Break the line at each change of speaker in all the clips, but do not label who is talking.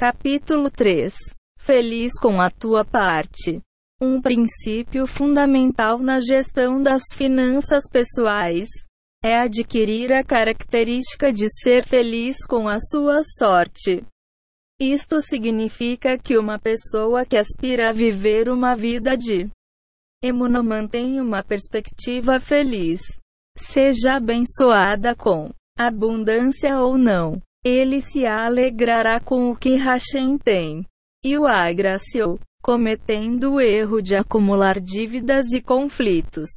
Capítulo 3 Feliz com a tua parte. Um princípio fundamental na gestão das finanças pessoais é adquirir a característica de ser feliz com a sua sorte. Isto significa que uma pessoa que aspira a viver uma vida de emuno mantém uma perspectiva feliz. Seja abençoada com abundância ou não, ele se alegrará com o que Hashem tem e o agraciou, cometendo o erro de acumular dívidas e conflitos.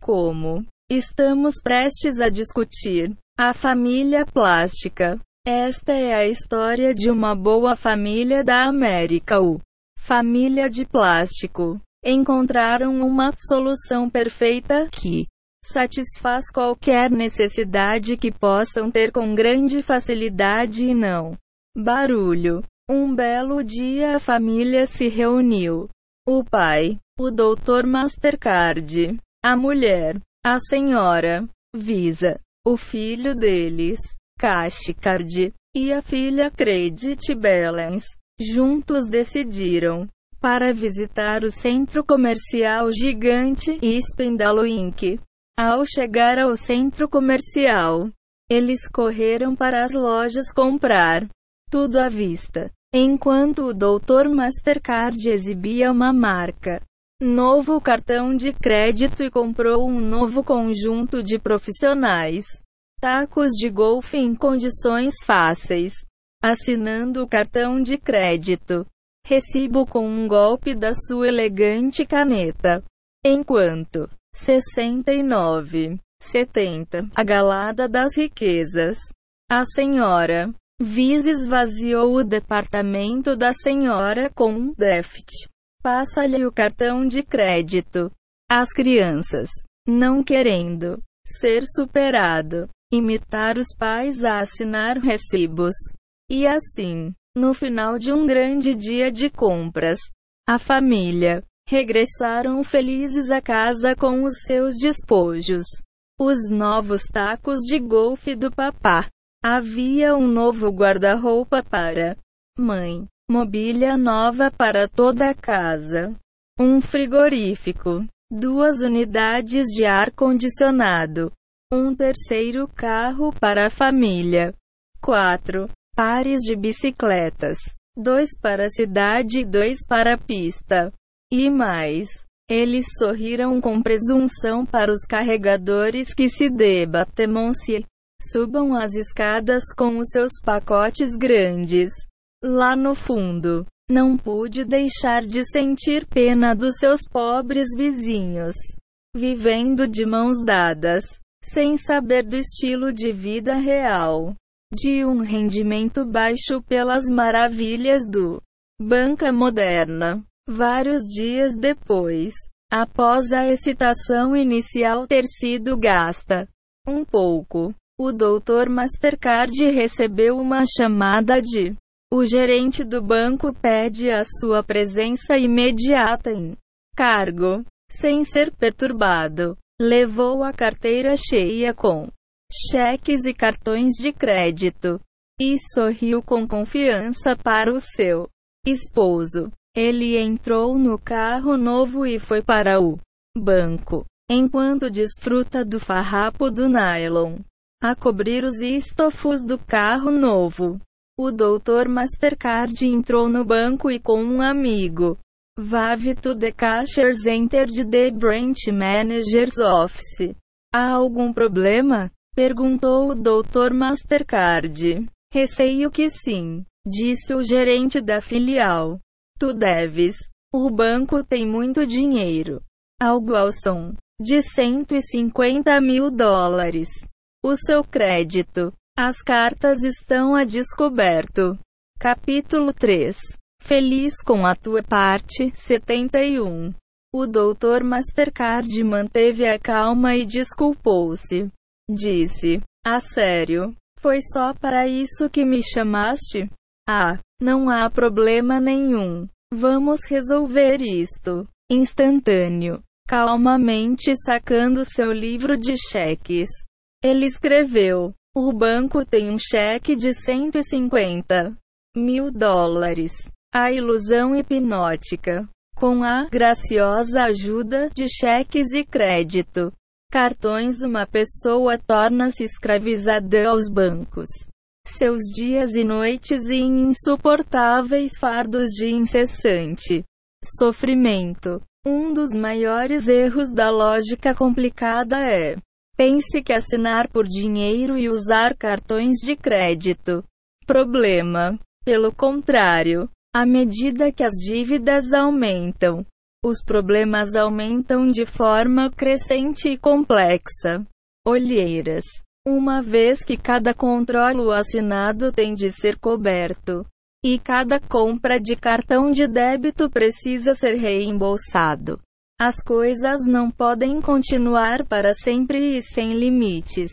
Como estamos prestes a discutir, a família plástica. Esta é a história de uma boa família da América. O família de plástico encontraram uma solução perfeita que satisfaz qualquer necessidade que possam ter com grande facilidade e não barulho. Um belo dia a família se reuniu. O pai, o doutor Mastercard, a mulher, a senhora, Visa, o filho deles, Cashcard, e a filha Credit Balance, juntos decidiram para visitar o centro comercial gigante Spendalo Inc. Ao chegar ao centro comercial, eles correram para as lojas comprar tudo à vista. Enquanto o Dr. Mastercard exibia uma marca novo cartão de crédito e comprou um novo conjunto de profissionais tacos de golfe em condições fáceis, assinando o cartão de crédito. Recibo com um golpe da sua elegante caneta. Enquanto 69, 70, a galada das riquezas. A senhora Viz esvaziou o departamento da senhora com um déficit. Passa-lhe o cartão de crédito. As crianças, não querendo ser superado, imitar os pais a assinar recibos. E assim, no final de um grande dia de compras, a família regressaram felizes a casa com os seus despojos. Os novos tacos de golfe do papá. Havia um novo guarda-roupa para mãe, mobília nova para toda a casa, um frigorífico, duas unidades de ar-condicionado, um terceiro carro para a família, quatro pares de bicicletas, dois para a cidade e dois para a pista, e mais. Eles sorriram com presunção para os carregadores que se debatem-se Subam as escadas com os seus pacotes grandes. Lá no fundo, não pude deixar de sentir pena dos seus pobres vizinhos, vivendo de mãos dadas, sem saber do estilo de vida real, de um rendimento baixo pelas maravilhas do banca moderna. Vários dias depois, após a excitação inicial ter sido gasta um pouco, o Dr. Mastercard recebeu uma chamada de o gerente do banco pede a sua presença imediata em cargo. Sem ser perturbado, levou a carteira cheia com cheques e cartões de crédito e sorriu com confiança para o seu esposo. Ele entrou no carro novo e foi para o banco, enquanto desfruta do farrapo do nylon a cobrir os estofos do carro novo. O Dr. Mastercard entrou no banco e com um amigo. Vave to the cashiers entered the branch manager's office. Há algum problema? Perguntou o Dr. Mastercard. Receio que sim, disse o gerente da filial. Tu deves. O banco tem muito dinheiro. Algo ao som de 150 mil dólares o seu crédito. As cartas estão a descoberto. Capítulo 3 Feliz com a tua parte, 71. O doutor Mastercard manteve a calma e desculpou-se. Disse: A sério? Foi só para isso que me chamaste? Ah, não há problema nenhum. Vamos resolver isto. Instantâneo. Calmamente sacando seu livro de cheques. Ele escreveu: O banco tem um cheque de 150 mil dólares. A ilusão hipnótica. Com a graciosa ajuda de cheques e crédito, cartões, uma pessoa torna-se escravizada aos bancos. Seus dias e noites em insuportáveis fardos de incessante sofrimento. Um dos maiores erros da lógica complicada é pense que assinar por dinheiro e usar cartões de crédito. Problema. Pelo contrário, à medida que as dívidas aumentam, os problemas aumentam de forma crescente e complexa. Olheiras. Uma vez que cada controlo assinado tem de ser coberto, e cada compra de cartão de débito precisa ser reembolsado. As coisas não podem continuar para sempre e sem limites.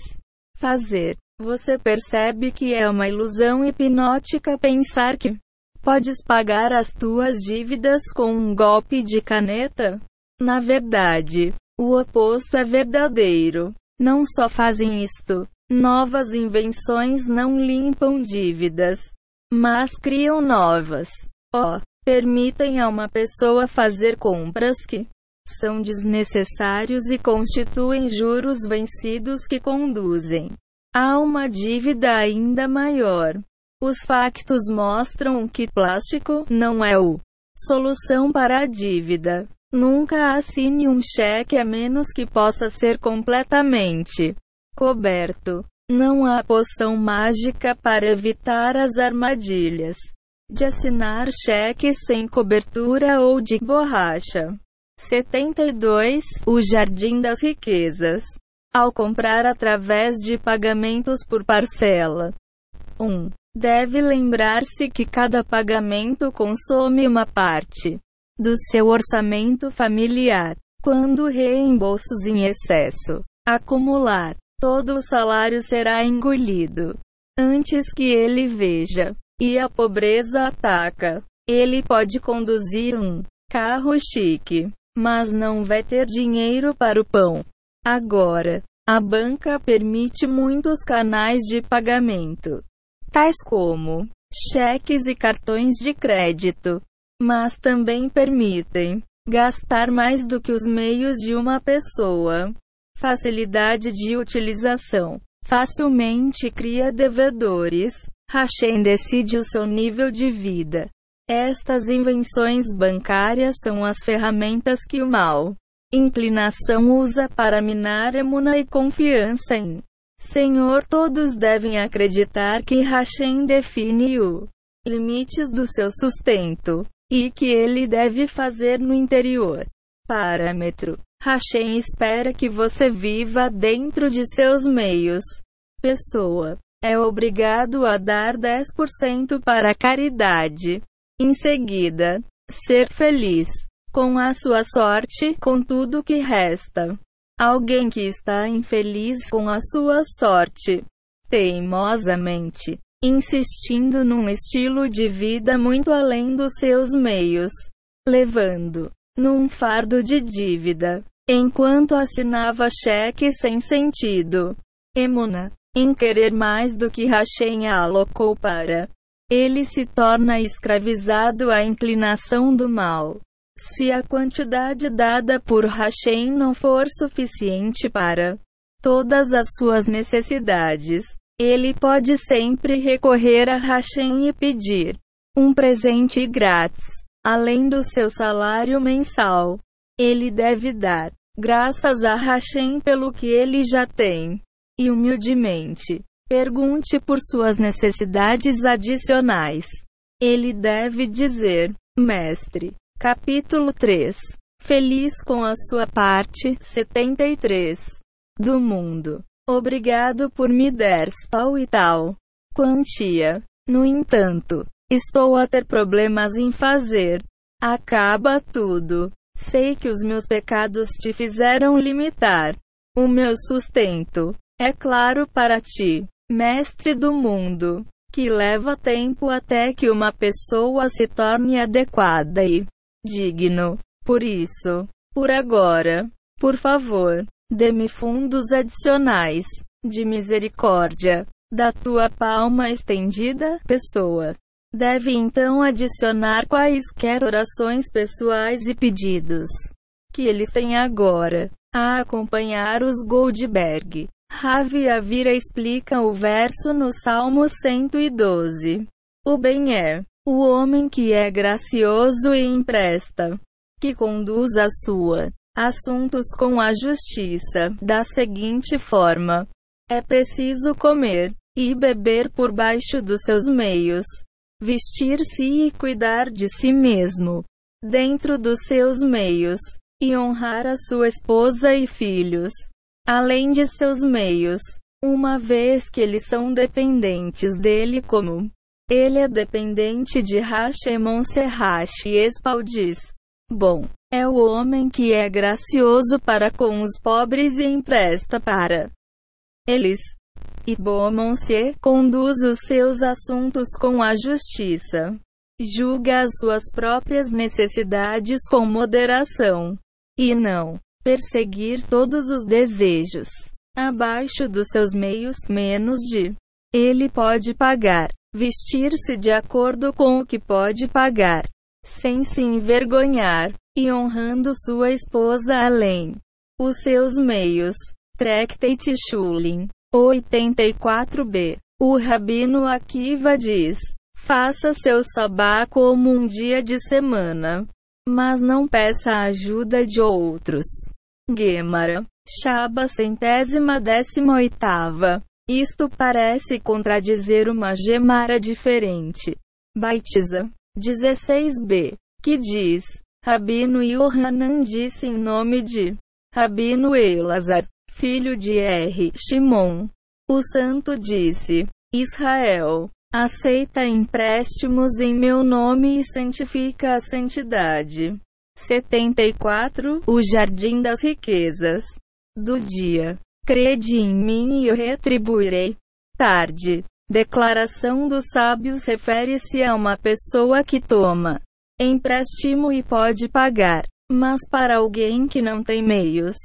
Fazer. Você percebe que é uma ilusão hipnótica pensar que podes pagar as tuas dívidas com um golpe de caneta? Na verdade, o oposto é verdadeiro. Não só fazem isto, novas invenções não limpam dívidas, mas criam novas. Ó, oh, permitem a uma pessoa fazer compras que são desnecessários e constituem juros vencidos que conduzem a uma dívida ainda maior. Os factos mostram que plástico não é o solução para a dívida. Nunca assine um cheque a menos que possa ser completamente coberto. Não há poção mágica para evitar as armadilhas de assinar cheques sem cobertura ou de borracha. 72. O Jardim das Riquezas. Ao comprar através de pagamentos por parcela. 1. Deve lembrar-se que cada pagamento consome uma parte do seu orçamento familiar. Quando reembolsos em excesso acumular, todo o salário será engolido antes que ele veja. E a pobreza ataca. Ele pode conduzir um carro chique, mas não vai ter dinheiro para o pão. Agora, a banca permite muitos canais de pagamento, tais como cheques e cartões de crédito, mas também permitem gastar mais do que os meios de uma pessoa. Facilidade de utilização. Facilmente cria devedores. Hashem decide o seu nível de vida. Estas invenções bancárias são as ferramentas que o mal inclinação usa para minar emuna e confiança em Senhor. Todos devem acreditar que Hashem define o limites do seu sustento e que ele deve fazer no interior. Parâmetro. Hashem espera que você viva dentro de seus meios. Pessoa é obrigado a dar 10% para a caridade. Em seguida, ser feliz com a sua sorte, com tudo que resta. Alguém que está infeliz com a sua sorte, teimosamente, insistindo num estilo de vida muito além dos seus meios, levando num fardo de dívida, enquanto assinava cheques sem sentido. Emuna, em querer mais do que Hashem alocou para ele se torna escravizado à inclinação do mal. Se a quantidade dada por Hashem não for suficiente para todas as suas necessidades, ele pode sempre recorrer a Hashem e pedir um presente grátis, além do seu salário mensal. Ele deve dar graças a Hashem pelo que ele já tem, e humildemente Pergunte por suas necessidades adicionais. Ele deve dizer: Mestre. Capítulo 3. Feliz com a sua parte. 73. Do mundo. Obrigado por me dar tal e tal quantia. No entanto, estou a ter problemas em fazer. Acaba tudo. Sei que os meus pecados te fizeram limitar o meu sustento. É claro para ti mestre do mundo, que leva tempo até que uma pessoa se torne adequada e digno. Por isso, por agora, por favor, dê-me fundos adicionais de misericórdia da tua palma estendida, pessoa. Deve então adicionar quaisquer orações pessoais e pedidos que eles têm agora a acompanhar os Goldberg. Ravi Avira explica o verso no Salmo 112. O bem é o homem que é gracioso e empresta, que conduz a sua assuntos com a justiça, da seguinte forma: é preciso comer e beber por baixo dos seus meios, vestir-se e cuidar de si mesmo, dentro dos seus meios, e honrar a sua esposa e filhos, além de seus meios, uma vez que eles são dependentes dele como. Ele é dependente de Serrash e Espaldis. Bom, é o homem que é gracioso para com os pobres e empresta para eles. E Bomonse conduz os seus assuntos com a justiça. Julga as suas próprias necessidades com moderação e não perseguir todos os desejos abaixo dos seus meios menos de ele pode pagar, vestir-se de acordo com o que pode pagar, sem se envergonhar, e honrando sua esposa além os seus meios. Tractate Shulin 84b. O Rabino Akiva diz: Faça seu sabá como um dia de semana mas não peça a ajuda de outros. Gemara. Shaba centésima décima oitava. Isto parece contradizer uma Gemara diferente. Baitiza. 16b. Que diz, Rabino Yohanan disse em nome de Rabino Elazar, filho de R. Shimon. O santo disse, Israel, Aceita empréstimos em meu nome e santifica a santidade. 74. O Jardim das Riquezas. Do dia. Crede em mim e eu retribuirei. Tarde. Declaração dos sábios refere-se a uma pessoa que toma empréstimo e pode pagar, mas para alguém que não tem meios.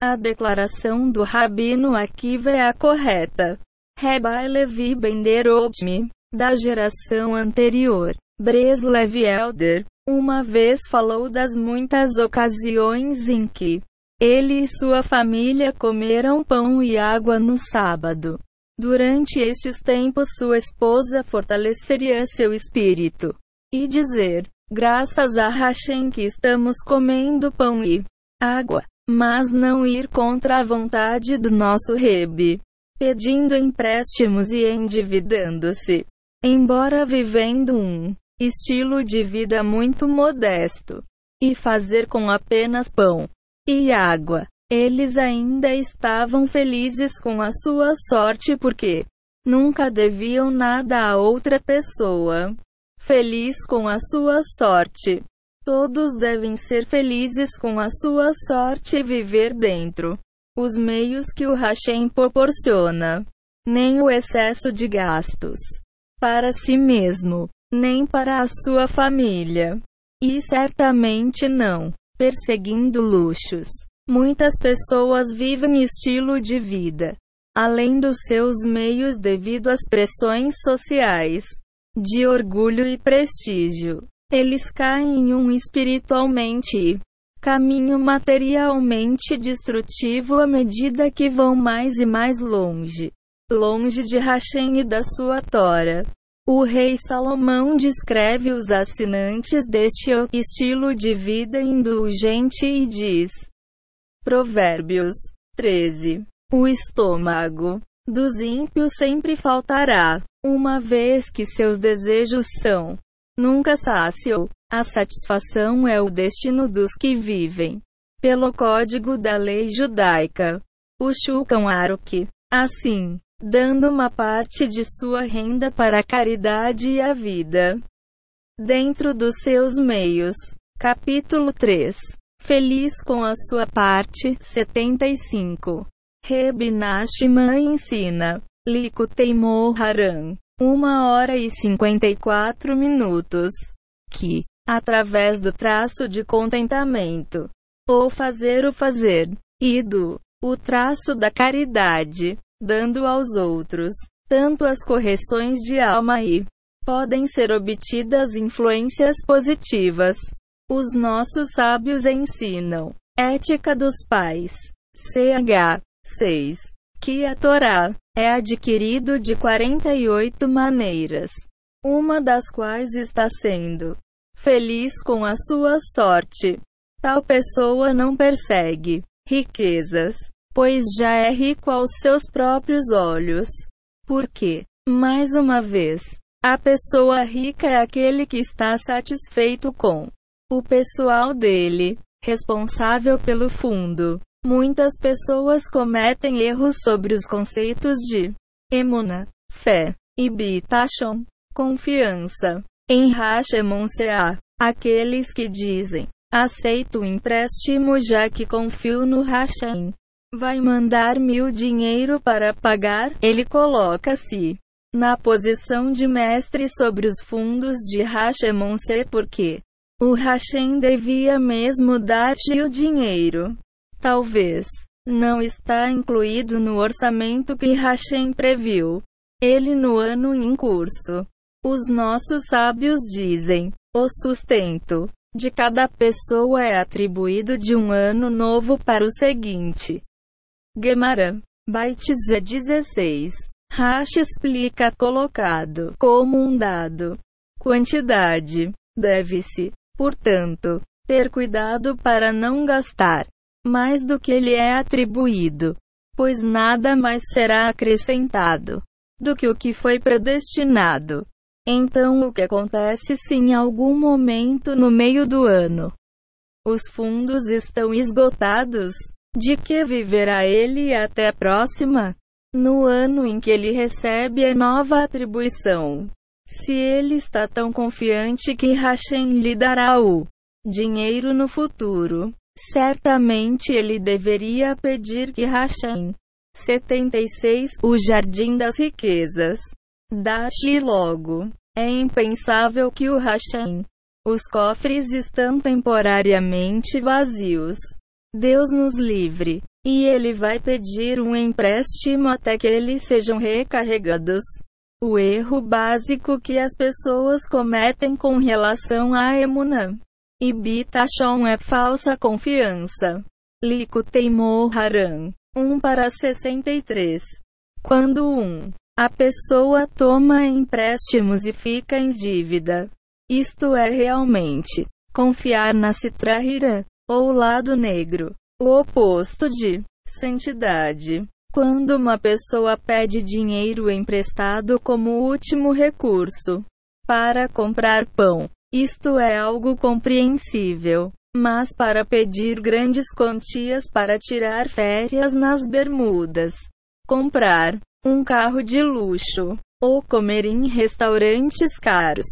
A declaração do rabino Akiva é a correta. Rabbi Levi Benderotmi, da geração anterior, Breslev Elder, uma vez falou das muitas ocasiões em que ele e sua família comeram pão e água no sábado. Durante estes tempos, sua esposa fortaleceria seu espírito e dizer: Graças a Hashem que estamos comendo pão e água, mas não ir contra a vontade do nosso Rebe pedindo empréstimos e endividando-se. Embora vivendo um estilo de vida muito modesto e fazer com apenas pão e água, eles ainda estavam felizes com a sua sorte porque nunca deviam nada a outra pessoa. Feliz com a sua sorte. Todos devem ser felizes com a sua sorte e viver dentro os meios que o Hashem proporciona, nem o excesso de gastos para si mesmo, nem para a sua família. E certamente não perseguindo luxos. Muitas pessoas vivem estilo de vida além dos seus meios devido às pressões sociais de orgulho e prestígio. Eles caem em um espiritualmente caminho materialmente destrutivo à medida que vão mais e mais longe. Longe de Hashem e da sua Tora. O rei Salomão descreve os assinantes deste estilo de vida indulgente e diz: Provérbios 13. O estômago dos ímpios sempre faltará, uma vez que seus desejos são nunca sácio. A satisfação é o destino dos que vivem pelo código da lei judaica. O Shulchan Aruch, assim, dando uma parte de sua renda para a caridade e a vida. Dentro dos seus meios. Capítulo 3. Feliz com a sua parte. 75. Reb Nashman ensina. Likutei Haran. 1 hora e 54 minutos. Que, através do traço de contentamento, ou fazer o fazer, e do o traço da caridade, dando aos outros tanto as correções de alma e podem ser obtidas influências positivas. Os nossos sábios ensinam. Ética dos Pais. CH 6. Que a Torá é adquirido de 48 maneiras, uma das quais está sendo feliz com a sua sorte. Tal pessoa não persegue riquezas, pois já é rico aos seus próprios olhos. Porque, mais uma vez, a pessoa rica é aquele que está satisfeito com o pessoal dele, responsável pelo fundo. Muitas pessoas cometem erros sobre os conceitos de emuna, fé, e bitachon, confiança. Em Hashemon aqueles que dizem, aceito o empréstimo já que confio no Hashem. Vai mandar mil dinheiro para pagar, ele coloca-se na posição de mestre sobre os fundos de Hashemon-se porque o Hashem devia mesmo dar-te o dinheiro. Talvez não está incluído no orçamento que Hashem previu. Ele no ano em curso. Os nossos sábios dizem: o sustento de cada pessoa é atribuído de um ano novo para o seguinte. Gemara. Bytes 16. Hash explica colocado como um dado. Quantidade. Deve-se, portanto, ter cuidado para não gastar mais do que lhe é atribuído, pois nada mais será acrescentado do que o que foi predestinado. Então, o que acontece se em algum momento no meio do ano os fundos estão esgotados? De que viverá ele até a próxima? no ano em que ele recebe a nova atribuição. Se ele está tão confiante que Hashem lhe dará o dinheiro no futuro, certamente ele deveria pedir que Hashem 76 O Jardim das Riquezas dá-lhe logo. É impensável que o Hashem os cofres estão temporariamente vazios. Deus nos livre. E ele vai pedir um empréstimo até que eles sejam recarregados. O erro básico que as pessoas cometem com relação a Emunã e Bitachon é falsa confiança. Lico Teimor Haran 1 para 63. Quando 1. Um, a pessoa toma empréstimos e fica em dívida. Isto é realmente confiar na Citrahira, ou lado negro. O oposto de santidade. Quando uma pessoa pede dinheiro emprestado como último recurso para comprar pão, isto é algo compreensível. Mas para pedir grandes quantias para tirar férias nas Bermudas, comprar um carro de luxo, ou comer em restaurantes caros,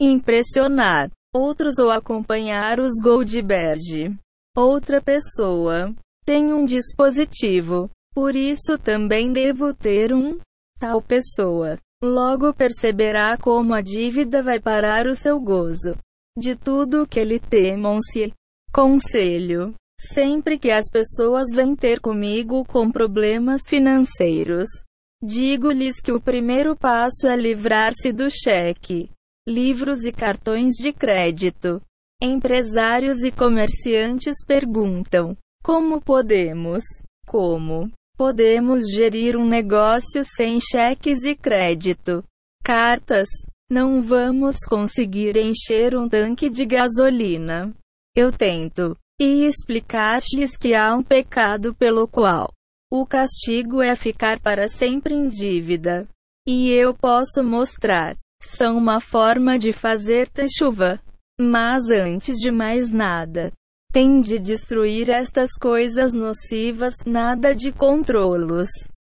impressionar outros ou acompanhar os Goldberg outra pessoa tem um dispositivo. Por isso também devo ter um. Tal pessoa logo perceberá como a dívida vai parar o seu gozo. De tudo que lhe temam-se. Conselho. Sempre que as pessoas vêm ter comigo com problemas financeiros, digo-lhes que o primeiro passo é livrar-se do cheque, livros e cartões de crédito. Empresários e comerciantes perguntam: como podemos? Como podemos gerir um negócio sem cheques e crédito? Cartas. Não vamos conseguir encher um tanque de gasolina. Eu tento. E explicar-lhes que há um pecado pelo qual o castigo é ficar para sempre em dívida. E eu posso mostrar. São uma forma de fazer chuva. Mas antes de mais nada, tem de destruir estas coisas nocivas, nada de controlos.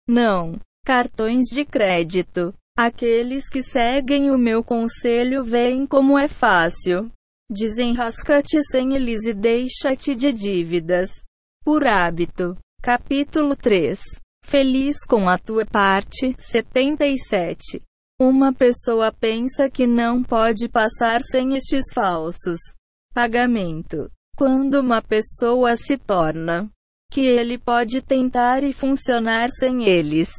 Não. Cartões de crédito. Aqueles que seguem o meu conselho veem como é fácil. Desenrasca-te sem eles e deixa-te de dívidas. Por hábito. Capítulo 3. Feliz com a tua parte. 77. Uma pessoa pensa que não pode passar sem estes falsos pagamento. Quando uma pessoa se torna que ele pode tentar e funcionar sem eles,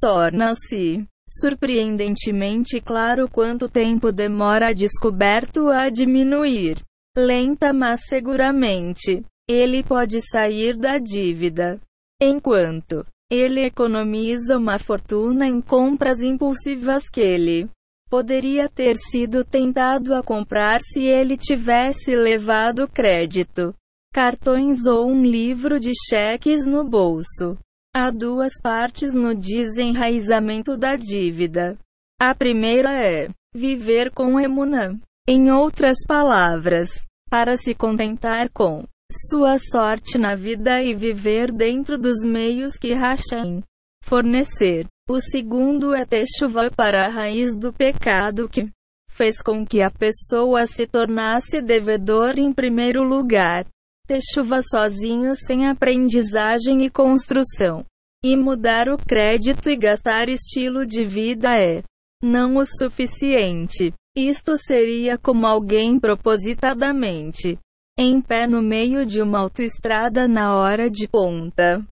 torna-se surpreendentemente claro quanto tempo demora a descoberto a diminuir. Lenta mas seguramente. Ele pode sair da dívida. Enquanto ele economiza uma fortuna em compras impulsivas que ele poderia ter sido tentado a comprar se ele tivesse levado crédito, cartões ou um livro de cheques no bolso. Há duas partes no desenraizamento da dívida. A primeira é viver com emuna. Em outras palavras, para se contentar com sua sorte na vida e viver dentro dos meios que Hashem fornecer. O segundo é chuva para a raiz do pecado que fez com que a pessoa se tornasse devedor em primeiro lugar chuva sozinho sem aprendizagem e construção. E mudar o crédito e gastar estilo de vida é não o suficiente. Isto seria como alguém propositadamente em pé no meio de uma autoestrada na hora de ponta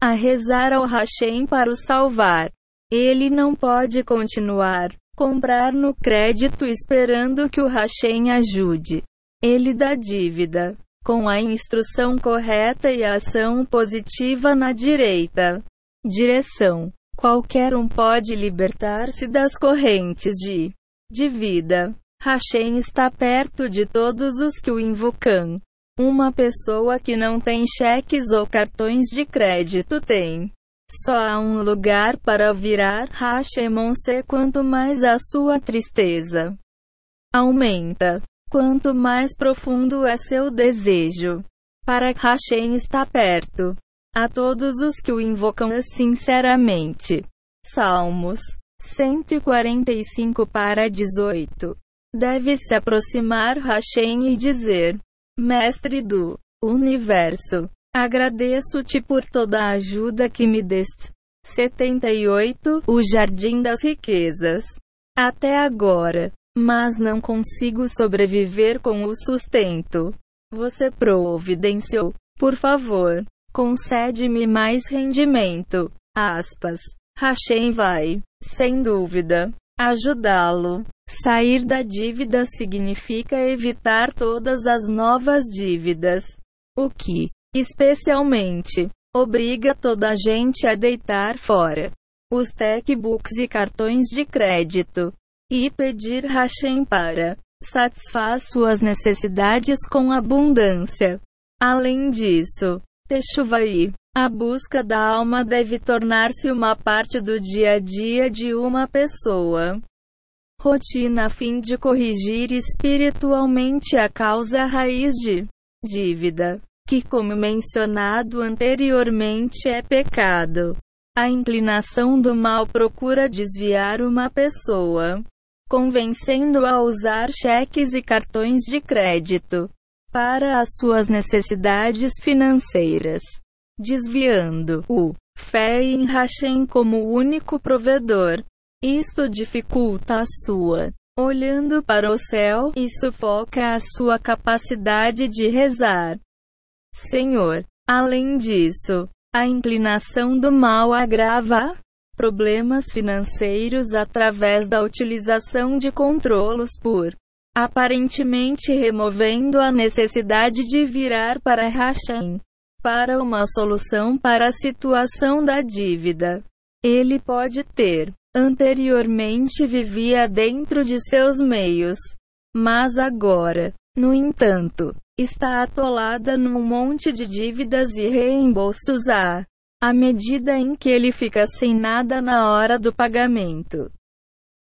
a rezar ao Hashem para o salvar. Ele não pode continuar comprar no crédito esperando que o Hashem ajude. Ele dá dívida com a instrução correta e a ação positiva na direita direção. Qualquer um pode libertar-se das correntes de, de vida. Hashem está perto de todos os que o invocam. Uma pessoa que não tem cheques ou cartões de crédito tem. Só há um lugar para virar Hashemon-se quanto mais a sua tristeza aumenta. Quanto mais profundo é seu desejo, para Hashem está perto. A todos os que o invocam sinceramente. Salmos 145 para 18. Deve se aproximar Hashem e dizer: Mestre do universo, agradeço-te por toda a ajuda que me deste. 78 O Jardim das Riquezas. Até agora, mas não consigo sobreviver com o sustento. Você providenciou. Por favor, concede-me mais rendimento. Aspas. Hashem vai, sem dúvida, ajudá-lo. Sair da dívida significa evitar todas as novas dívidas. O que, especialmente, obriga toda a gente a deitar fora os techbooks e cartões de crédito e pedir Hashem para satisfaz suas necessidades com abundância. Além disso, Teshuvai, a busca da alma deve tornar-se uma parte do dia a dia de uma pessoa. Rotina a fim de corrigir espiritualmente a causa raiz de dívida, que, como mencionado anteriormente, é pecado. A inclinação do mal procura desviar uma pessoa convencendo a usar cheques e cartões de crédito para as suas necessidades financeiras, desviando o fé em Hashem como único provedor. Isto dificulta a sua olhando para o céu e sufoca a sua capacidade de rezar. Senhor, além disso, a inclinação do mal agrava problemas financeiros através da utilização de controlos por aparentemente removendo a necessidade de virar para Hashem para uma solução para a situação da dívida. Ele pode ter anteriormente vivia dentro de seus meios, mas agora, no entanto, está atolada num monte de dívidas e reembolsos a à medida em que ele fica sem nada na hora do pagamento.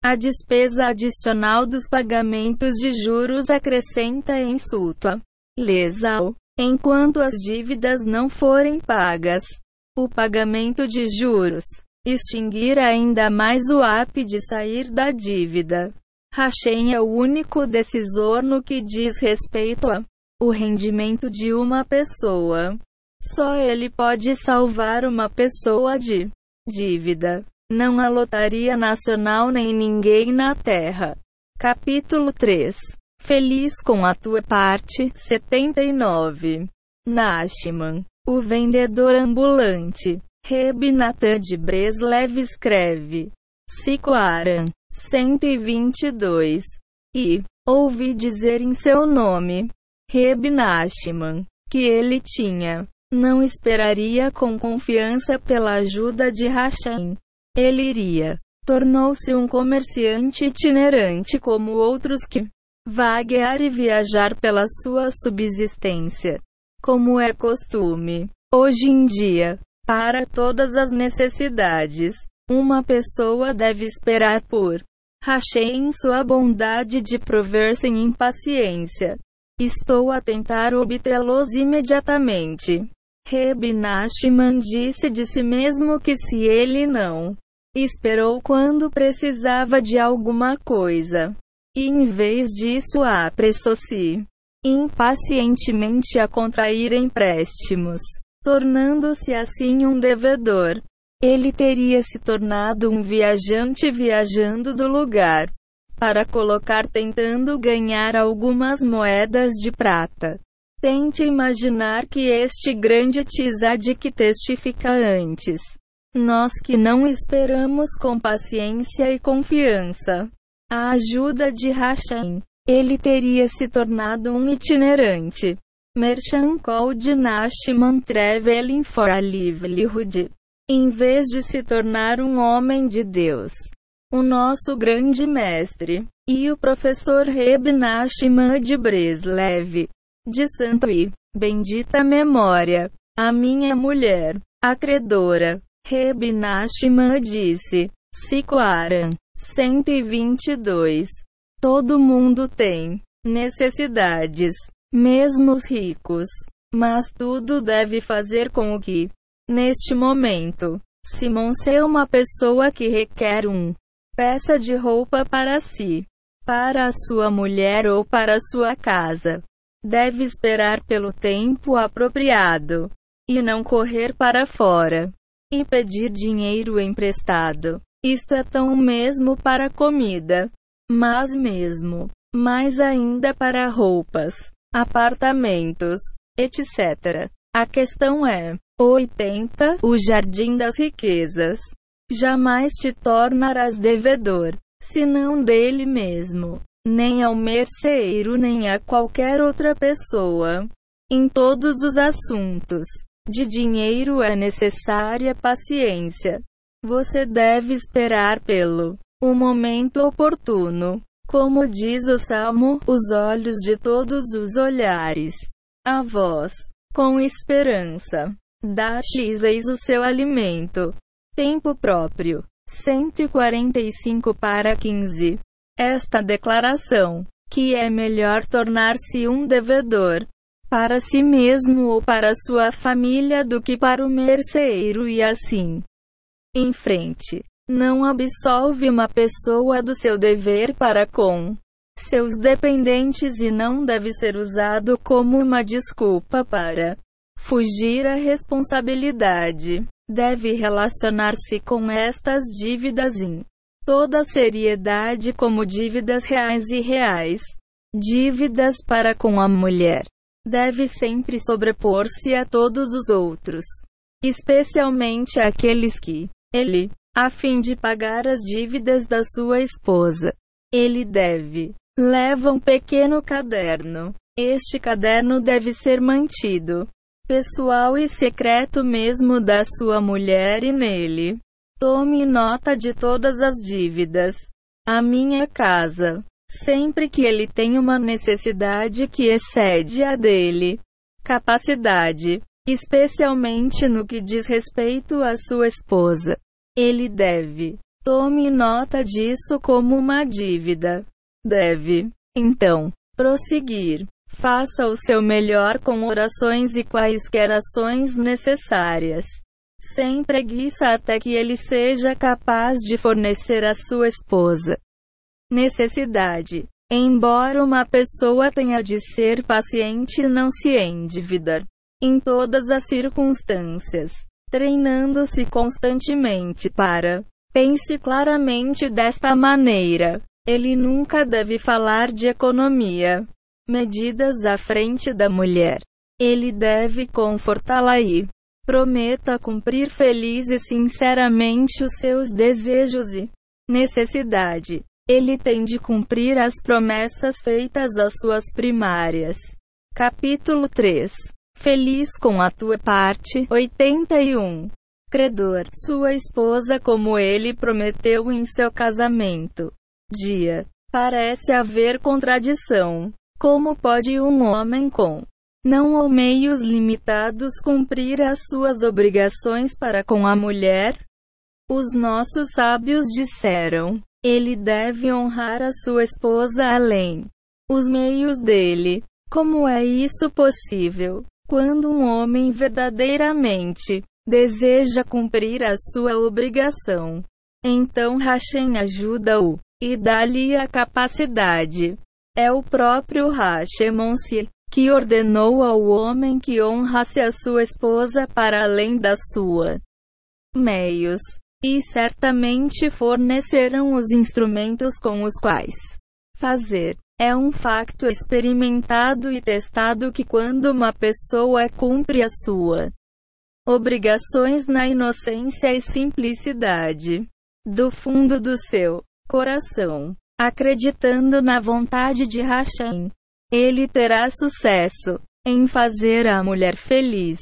A despesa adicional dos pagamentos de juros acrescenta em sua lesão, enquanto as dívidas não forem pagas. O pagamento de juros extinguir ainda mais o app de sair da dívida. Hashem é o único decisor no que diz respeito a o rendimento de uma pessoa. Só ele pode salvar uma pessoa de dívida. Não a lotaria nacional nem ninguém na terra. Capítulo 3 Feliz com a tua parte. 79. Nashman, o vendedor ambulante. Rebinatan de Breslev escreve. Siquaran 122. E ouvi dizer em seu nome, Reb Nachman, que ele tinha. Não esperaria com confiança pela ajuda de Hashem. Ele iria. Tornou-se um comerciante itinerante como outros que vaguear e viajar pela sua subsistência. Como é costume. Hoje em dia, para todas as necessidades, uma pessoa deve esperar por Hashem sua bondade de prover sem impaciência. Estou a tentar obtê-los imediatamente. Reb Nachman disse de si mesmo que se ele não esperou quando precisava de alguma coisa, e em vez disso apressou-se impacientemente a contrair empréstimos, tornando-se assim um devedor. Ele teria se tornado um viajante viajando do lugar para colocar tentando ganhar algumas moedas de prata. Tente imaginar que este grande tzadik testifica antes. Nós que não esperamos com paciência e confiança a ajuda de Hashem, ele teria se tornado um itinerante. Merchan Code Nashman Traveling for a Livelihood em vez de se tornar um homem de Deus. O nosso grande mestre, e o professor Reb Nachman de Breslev, de santo e bendita memória, a minha mulher, a credora, Reb Nachman disse, Siquaran, 122. Todo mundo tem necessidades, mesmo os ricos, mas tudo deve fazer com que Neste momento, Simon é uma pessoa que requer um peça de roupa para si, para a sua mulher ou para sua casa. Deve esperar pelo tempo apropriado e não correr para fora e pedir dinheiro emprestado. Isto é tão mesmo para comida, mas mesmo mais ainda para roupas, apartamentos, etc. A questão é: 80. O jardim das riquezas. Jamais te tornarás devedor, senão dele mesmo, nem ao merceeiro nem a qualquer outra pessoa. Em todos os assuntos de dinheiro é necessária paciência. Você deve esperar pelo o momento oportuno. Como diz o Salmo, os olhos de todos os olhares. A voz, com esperança. Dá X eis o seu alimento. Tempo próprio. 145 para 15. Esta declaração, que é melhor tornar-se um devedor para si mesmo ou para sua família do que para o merceeiro e assim em frente. Não absolve uma pessoa do seu dever para com seus dependentes e não deve ser usado como uma desculpa para Fugir à responsabilidade. Deve relacionar-se com estas dívidas em toda seriedade como dívidas reais e reais. Dívidas para com a mulher. Deve sempre sobrepor-se a todos os outros, especialmente aqueles que ele, a fim de pagar as dívidas da sua esposa, ele deve leva um pequeno caderno. Este caderno deve ser mantido pessoal e secreto mesmo da sua mulher e nele. Tome nota de todas as dívidas. A minha casa. Sempre que ele tem uma necessidade que excede a dele. Capacidade. Especialmente no que diz respeito à sua esposa. Ele deve. Tome nota disso como uma dívida. Deve. Então, prosseguir. Faça o seu melhor com orações e quaisquer ações necessárias. Sem preguiça até que ele seja capaz de fornecer à sua esposa. Necessidade. Embora uma pessoa tenha de ser paciente e não se endividar em todas as circunstâncias, treinando-se constantemente para pense claramente desta maneira. Ele nunca deve falar de economia medidas à frente da mulher. Ele deve confortá-la e prometa cumprir feliz e sinceramente os seus desejos e necessidade. Ele tem de cumprir as promessas feitas às suas primárias. Capítulo 3 Feliz com a tua parte. 81. Credor, sua esposa como ele prometeu em seu casamento. Dia. Parece haver contradição. Como pode um homem com não ou meios limitados cumprir as suas obrigações para com a mulher? Os nossos sábios disseram: ele deve honrar a sua esposa além os meios dele. Como é isso possível? Quando um homem verdadeiramente deseja cumprir a sua obrigação, então Hashem ajuda-o e dá-lhe a capacidade. É o próprio Hashemonsi que ordenou ao homem que honrasse a sua esposa para além da sua meios, e certamente forneceram os instrumentos com os quais fazer. É um facto experimentado e testado que quando uma pessoa cumpre a sua obrigações na inocência e simplicidade do fundo do seu coração, acreditando na vontade de Hashem, ele terá sucesso em fazer a mulher feliz.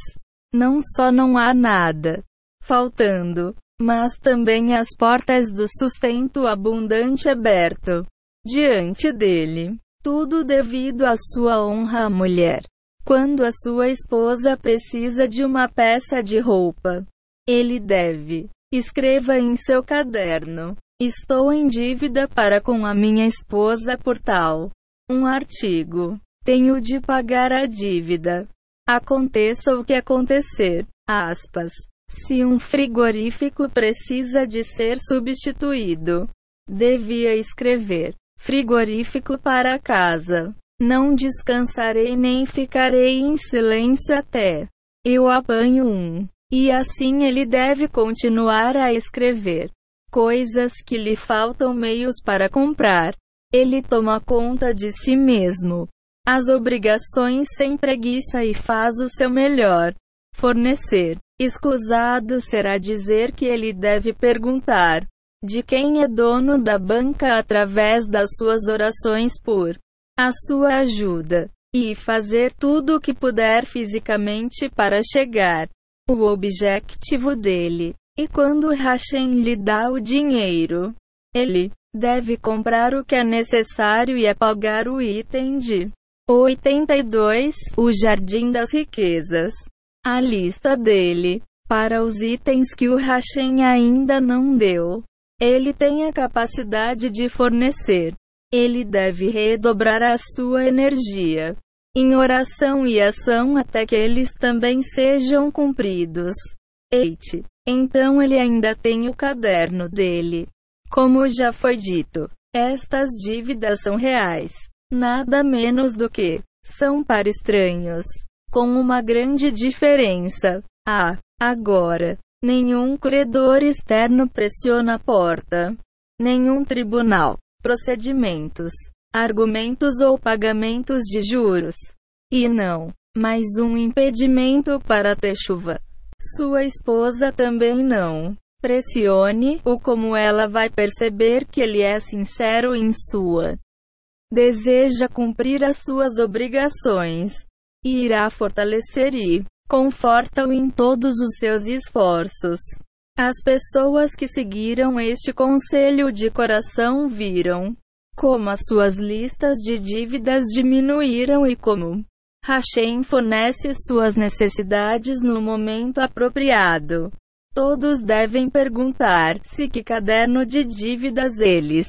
Não só não há nada faltando, mas também as portas do sustento abundante aberto diante dele. Tudo devido à sua honra à mulher. Quando a sua esposa precisa de uma peça de roupa, ele deve. Escreva em seu caderno: Estou em dívida para com a minha esposa por tal. Um artigo. Tenho de pagar a dívida. Aconteça o que acontecer. Aspas. Se um frigorífico precisa de ser substituído, devia escrever frigorífico para casa. Não descansarei nem ficarei em silêncio até eu apanho um. E assim ele deve continuar a escrever coisas que lhe faltam meios para comprar. Ele toma conta de si mesmo. As obrigações sem preguiça e faz o seu melhor. Fornecer. Escusado será dizer que ele deve perguntar: de quem é dono da banca através das suas orações por a sua ajuda, e fazer tudo o que puder fisicamente para chegar o objetivo dele. E quando Hashem lhe dá o dinheiro, ele deve comprar o que é necessário e apagar o item de 82, o Jardim das Riquezas. A lista dele, para os itens que o Hashem ainda não deu. Ele tem a capacidade de fornecer. Ele deve redobrar a sua energia em oração e ação até que eles também sejam cumpridos. 8. Então ele ainda tem o caderno dele. Como já foi dito, estas dívidas são reais, nada menos do que são para estranhos, com uma grande diferença. Ah, agora, Nenhum credor externo pressiona a porta. Nenhum tribunal, procedimentos, argumentos ou pagamentos de juros. E não, mais um impedimento para ter chuva. Sua esposa também não. Pressione-o como ela vai perceber que ele é sincero em sua. Deseja cumprir as suas obrigações. E irá fortalecer e Conforta-o em todos os seus esforços. As pessoas que seguiram este conselho de coração viram como as suas listas de dívidas diminuíram e como Hashem fornece suas necessidades no momento apropriado. Todos devem perguntar se que caderno de dívidas eles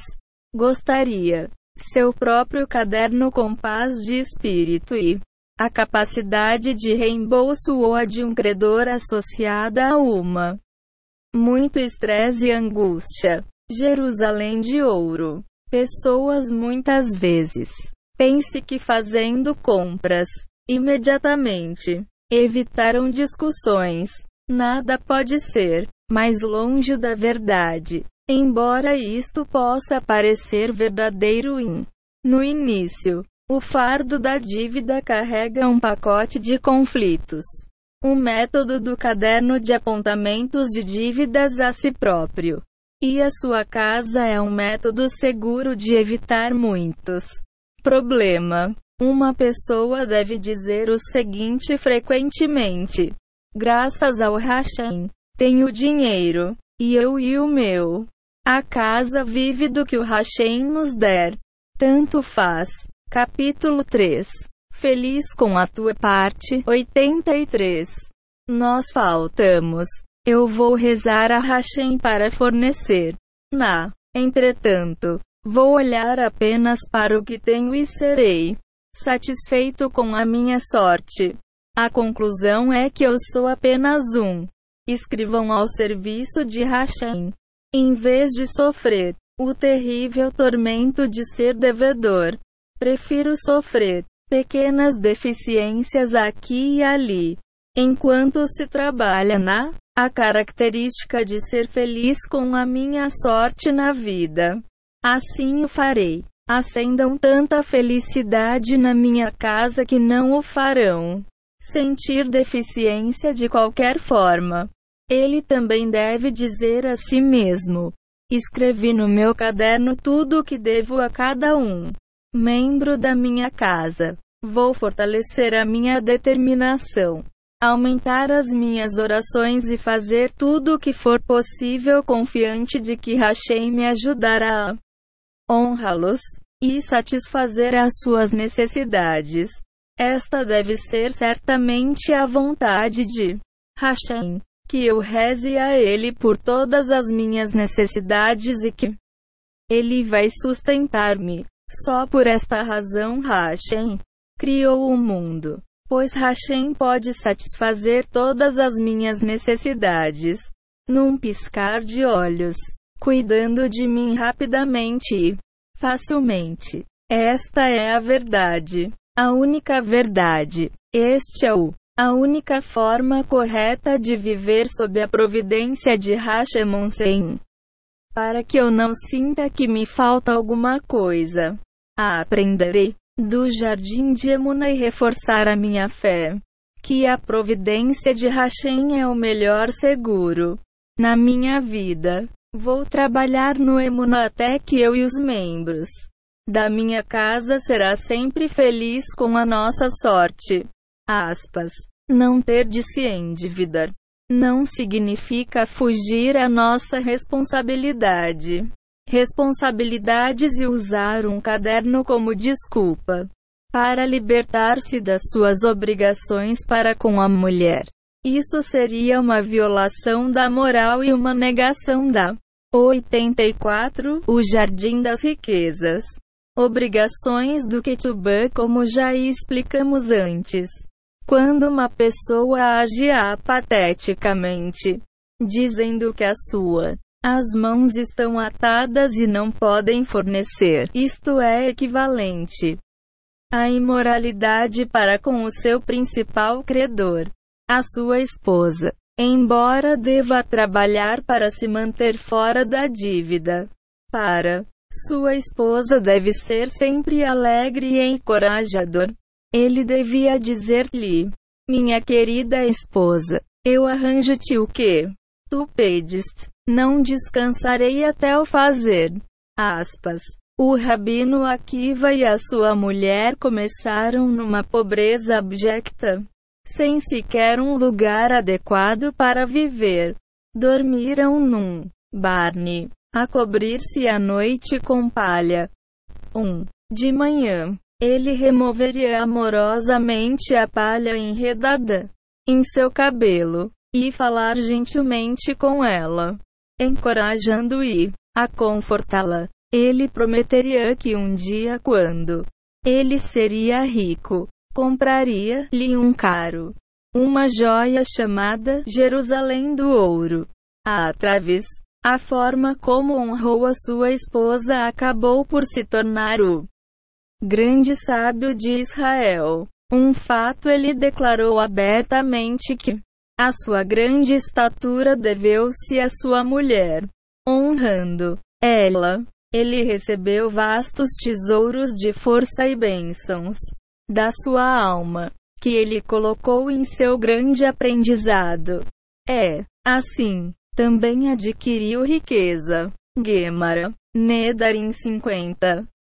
gostaria. Seu próprio caderno com paz de espírito e a capacidade de reembolso ou a de um credor associada a uma muito estresse e angústia. Jerusalém de ouro. Pessoas muitas vezes pense que fazendo compras imediatamente evitaram discussões. Nada pode ser mais longe da verdade. Embora isto possa parecer verdadeiro no início, o fardo da dívida carrega um pacote de conflitos. O método do caderno de apontamentos de dívidas a si próprio E a sua casa é um método seguro de evitar muitos problema. Uma pessoa deve dizer o seguinte frequentemente: Graças ao Hashem, tenho dinheiro, e eu e o meu. A casa vive do que o Hashem nos der. Tanto faz. Capítulo 3. Feliz com a tua parte. 83. Nós faltamos. Eu vou rezar a Hashem para fornecer. Na. Entretanto, vou olhar apenas para o que tenho e serei satisfeito com a minha sorte. A conclusão é que eu sou apenas um. Escrivam ao serviço de Hashem. Em vez de sofrer o terrível tormento de ser devedor, prefiro sofrer pequenas deficiências aqui e ali, enquanto se trabalha na a característica de ser feliz com a minha sorte na vida. Assim o farei. Acendam tanta felicidade na minha casa que não o farão sentir deficiência de qualquer forma. Ele também deve dizer a si mesmo: Escrevi no meu caderno tudo o que devo a cada um membro da minha casa. Vou fortalecer a minha determinação, aumentar as minhas orações e fazer tudo o que for possível, confiante de que Hashem me ajudará a honrá-los e satisfazer as suas necessidades. Esta deve ser certamente a vontade de Hashem que eu reze a Ele por todas as minhas necessidades e que Ele vai sustentar-me. Só por esta razão Hashem criou o mundo, pois Hashem pode satisfazer todas as minhas necessidades num piscar de olhos, cuidando de mim rapidamente e facilmente. Esta é a verdade, a única verdade. Este é o a única forma correta de viver sob a providência de Hashemonsen. Para que eu não sinta que me falta alguma coisa. Aprenderei do jardim de Emuna e reforçar a minha fé. Que a providência de Hashem é o melhor seguro. Na minha vida, vou trabalhar no Emuna até que eu e os membros da minha casa será sempre feliz com a nossa sorte. Aspas. Não ter de se endividar não significa fugir à nossa responsabilidade. Responsabilidades e usar um caderno como desculpa para libertar-se das suas obrigações para com a mulher. Isso seria uma violação da moral e uma negação da 84. O Jardim das Riquezas. Obrigações do Ketubã, como já explicamos antes. Quando uma pessoa age apateticamente, dizendo que a sua as mãos estão atadas e não podem fornecer, isto é equivalente à imoralidade para com o seu principal credor, a sua esposa. Embora deva trabalhar para se manter fora da dívida, para sua esposa deve ser sempre alegre e encorajador. Ele devia dizer-lhe: Minha querida esposa, eu arranjo-te o que tu pediste. Não descansarei até o fazer. Aspas. O rabino Akiva e a sua mulher começaram numa pobreza abjecta, sem sequer um lugar adequado para viver. Dormiram num barne a cobrir-se à noite com palha. 1. Um, de manhã, ele removeria amorosamente a palha enredada em seu cabelo e falar gentilmente com ela, encorajando e a confortá-la. Ele prometeria que um dia, quando ele seria rico, compraria-lhe um caro, uma joia chamada Jerusalém do Ouro. A Travis a forma como honrou a sua esposa acabou por se tornar o grande sábio de Israel. Um fato ele declarou abertamente que a sua grande estatura deveu-se à sua mulher. Honrando ela, ele recebeu vastos tesouros de força e bênçãos da sua alma, que ele colocou em seu grande aprendizado. É, assim, Também adquiriu riqueza. Guemara, Nedarim 50.